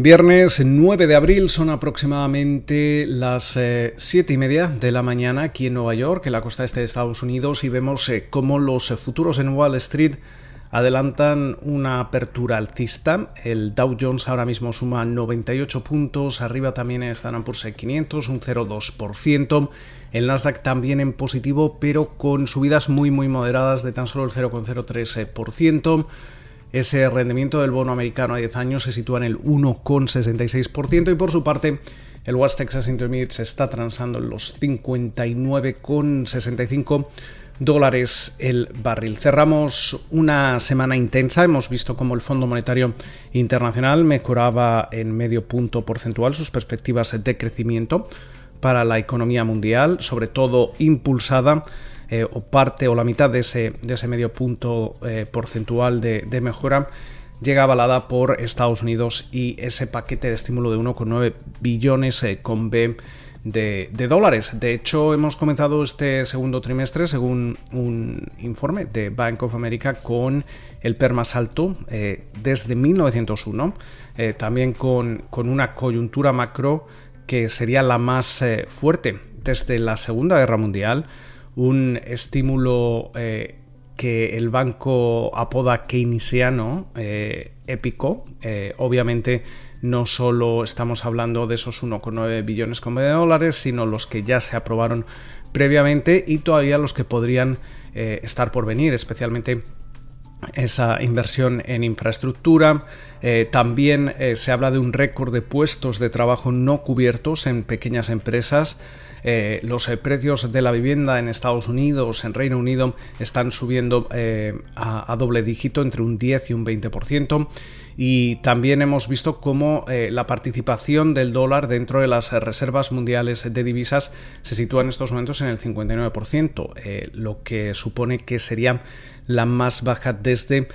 Viernes 9 de abril son aproximadamente las eh, 7 y media de la mañana aquí en Nueva York, en la costa este de Estados Unidos, y vemos eh, cómo los futuros en Wall Street adelantan una apertura alcista. El Dow Jones ahora mismo suma 98 puntos, arriba también están por 500, un 0,2%. El Nasdaq también en positivo, pero con subidas muy muy moderadas de tan solo el 0,03%. Ese rendimiento del bono americano a 10 años se sitúa en el 1,66% y por su parte el West Texas Intermediate se está transando en los 59,65 dólares el barril. Cerramos una semana intensa. Hemos visto cómo el Fondo Monetario Internacional mejoraba en medio punto porcentual sus perspectivas de crecimiento para la economía mundial, sobre todo impulsada eh, o parte o la mitad de ese, de ese medio punto eh, porcentual de, mejora llega avalada por Estados Unidos y ese paquete de estímulo de 1,9 billones eh, con B de, de, dólares. De hecho, hemos comenzado este segundo trimestre, según un informe de Bank of America, con el PER más alto desde 1901, eh, también con, con, una coyuntura macro que sería la más fuerte desde la Segunda Guerra Mundial un estímulo eh, que el banco apoda keynesiano eh, épico. Eh, obviamente no solo estamos hablando de esos 1,9 billones de dólares, sino los que ya se aprobaron previamente y todavía los que podrían estar por venir, especialmente esa inversión en infraestructura. También se habla de un récord de puestos de trabajo no cubiertos en pequeñas empresas. Eh, los eh, precios de la vivienda en Estados Unidos, en Reino Unido, están subiendo eh, a, doble dígito, entre un 10 y un 20%. Y también hemos visto cómo la participación del dólar dentro de las reservas mundiales de divisas se sitúa en estos momentos en el 59%, eh, lo que supone que sería la más baja desde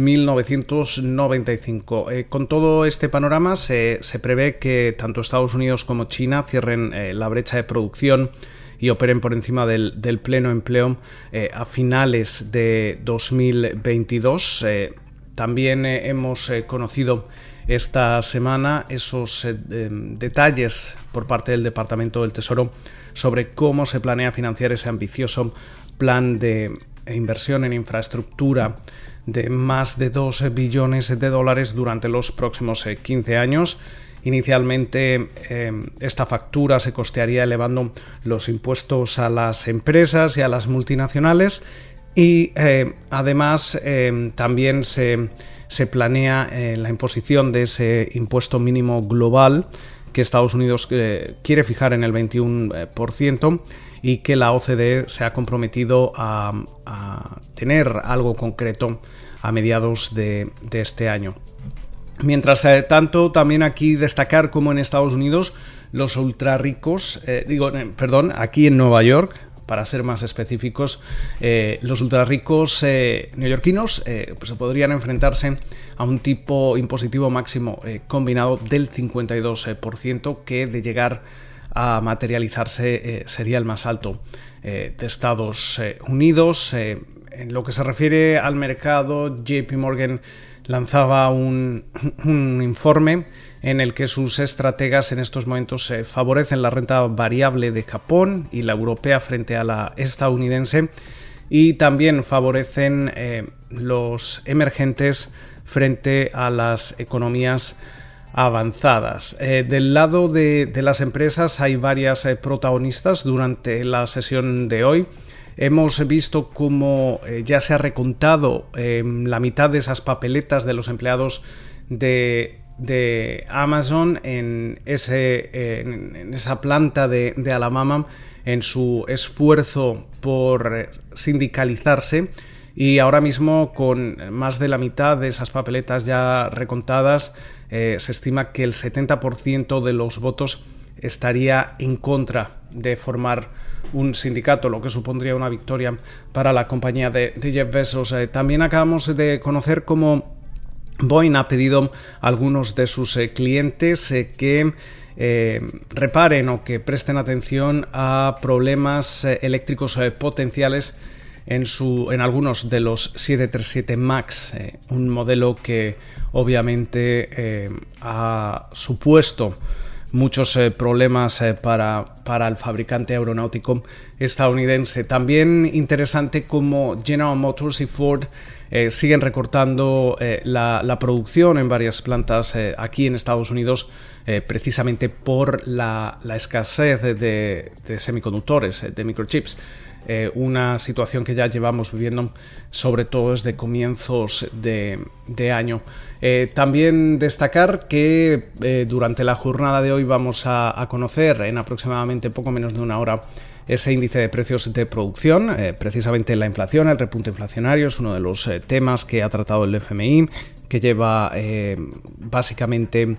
1995. Eh, con todo este panorama se, prevé que tanto Estados Unidos como China cierren eh, la brecha de producción y operen por encima del, del pleno empleo eh, a finales de 2022. también hemos conocido esta semana esos detalles por parte del Departamento del Tesoro sobre cómo se planea financiar ese ambicioso plan de inversión en infraestructura de más de 2 billones de dólares durante los próximos 15 años. Inicialmente eh, esta factura se costearía elevando los impuestos a las empresas y a las multinacionales y eh, además eh, también se, se planea eh, la imposición de ese impuesto mínimo global que Estados Unidos eh, quiere fijar en el 21% y que la OCDE se ha comprometido a, tener algo concreto a mediados de, este año. Mientras eh, tanto, también aquí destacar como en Estados Unidos los ultra ricos, eh, digo, eh, perdón, aquí en Nueva York, para ser más específicos, los ultra ricos neoyorquinos pues podrían enfrentarse a un tipo impositivo máximo combinado del 52%, que de llegar a materializarse sería el más alto de Estados Unidos. en lo que se refiere al mercado, JP Morgan lanzaba un, un informe en el que sus estrategas en estos momentos eh, favorecen la renta variable de Japón y la europea frente a la estadounidense y también favorecen eh, los emergentes frente a las economías avanzadas. Eh, del lado de, las empresas hay varias eh, protagonistas durante la sesión de hoy. Hemos visto cómo eh, ya se ha recontado la mitad de esas papeletas de los empleados de Amazon en esa planta de, de, Alabama en su esfuerzo por sindicalizarse y ahora mismo con más de la mitad de esas papeletas ya recontadas eh, se estima que el 70% de los votos estaría en contra de formar un sindicato, lo que supondría una victoria para la compañía de, de Jeff Bezos. Eh, también acabamos de conocer cómo Boeing ha pedido a algunos de sus eh, clientes que reparen o que presten atención a problemas eléctricos potenciales en, su, en algunos de los 737 MAX, un modelo que obviamente ha supuesto muchos problemas para, para, el fabricante aeronáutico estadounidense. También interesante como General Motors y Ford eh, siguen recortando eh, la, producción en varias plantas eh, aquí en Estados Unidos precisamente por la, escasez de, semiconductores, de microchips. Una situación que ya llevamos viviendo sobre todo desde comienzos de, año. también destacar que durante la jornada de hoy vamos a conocer en aproximadamente poco menos de una hora ese índice de precios de producción. Eh, precisamente la inflación, el repunte inflacionario es uno de los eh, temas que ha tratado el FMI, que lleva eh, básicamente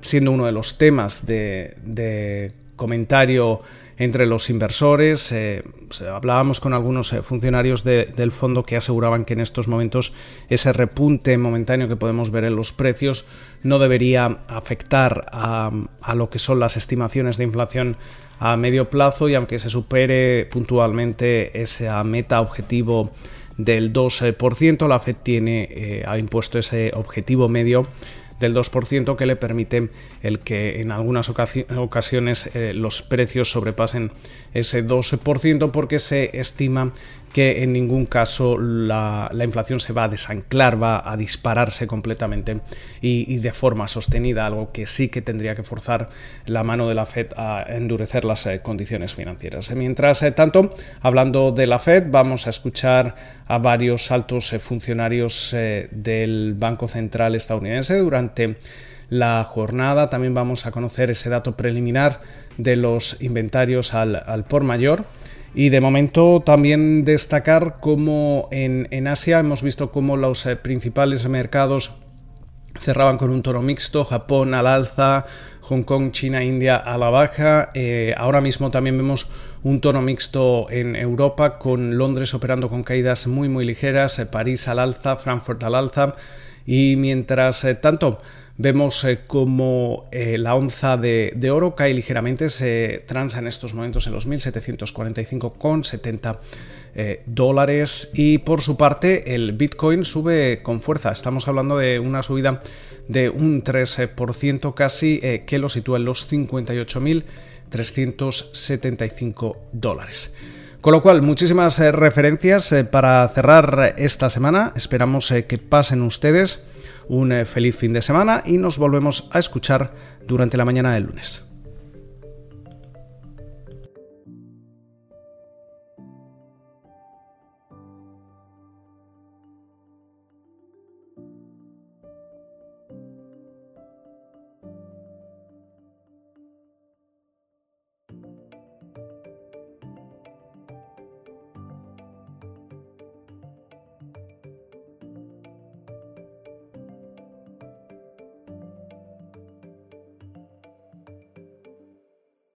siendo uno de los temas de, comentario entre los inversores. hablábamos con algunos funcionarios del fondo que aseguraban que en estos momentos ese repunte momentáneo que podemos ver en los precios no debería afectar a, a lo que son las estimaciones de inflación a medio plazo y aunque se supere puntualmente ese meta objetivo del 2%, la Fed tiene, eh, ha impuesto ese objetivo medio del 2% que le permite el que en algunas ocasiones eh, los precios sobrepasen ese 12% porque se estima que en ningún caso la, inflación se va a desanclar, va a dispararse completamente y, de forma sostenida, algo que sí que tendría que forzar la mano de la Fed a endurecer las eh, condiciones financieras. Mientras eh, tanto, hablando de la Fed, vamos a escuchar a varios altos eh, funcionarios del Banco Central estadounidense durante la jornada. También vamos a conocer ese dato preliminar de los inventarios al, al por mayor. Y de momento también destacar cómo en, Asia hemos visto cómo los eh, principales mercados cerraban con un tono mixto, Japón al alza, Hong Kong, China, India a la baja. Eh, ahora mismo también vemos un tono mixto en Europa, con Londres operando con caídas muy muy ligeras, eh, París al alza, Frankfurt al alza. Y mientras tanto, Vemos eh, como eh, la onza de, oro cae ligeramente, se transa en estos momentos en los 1.745,70 eh, dólares y por su parte el Bitcoin sube con fuerza. Estamos hablando de una subida de un 3% casi que lo sitúa en los 58.375 dólares. Con lo cual, muchísimas referencias para cerrar esta semana. Esperamos que pasen ustedes un eh, feliz fin de semana y nos volvemos a escuchar durante la mañana del lunes.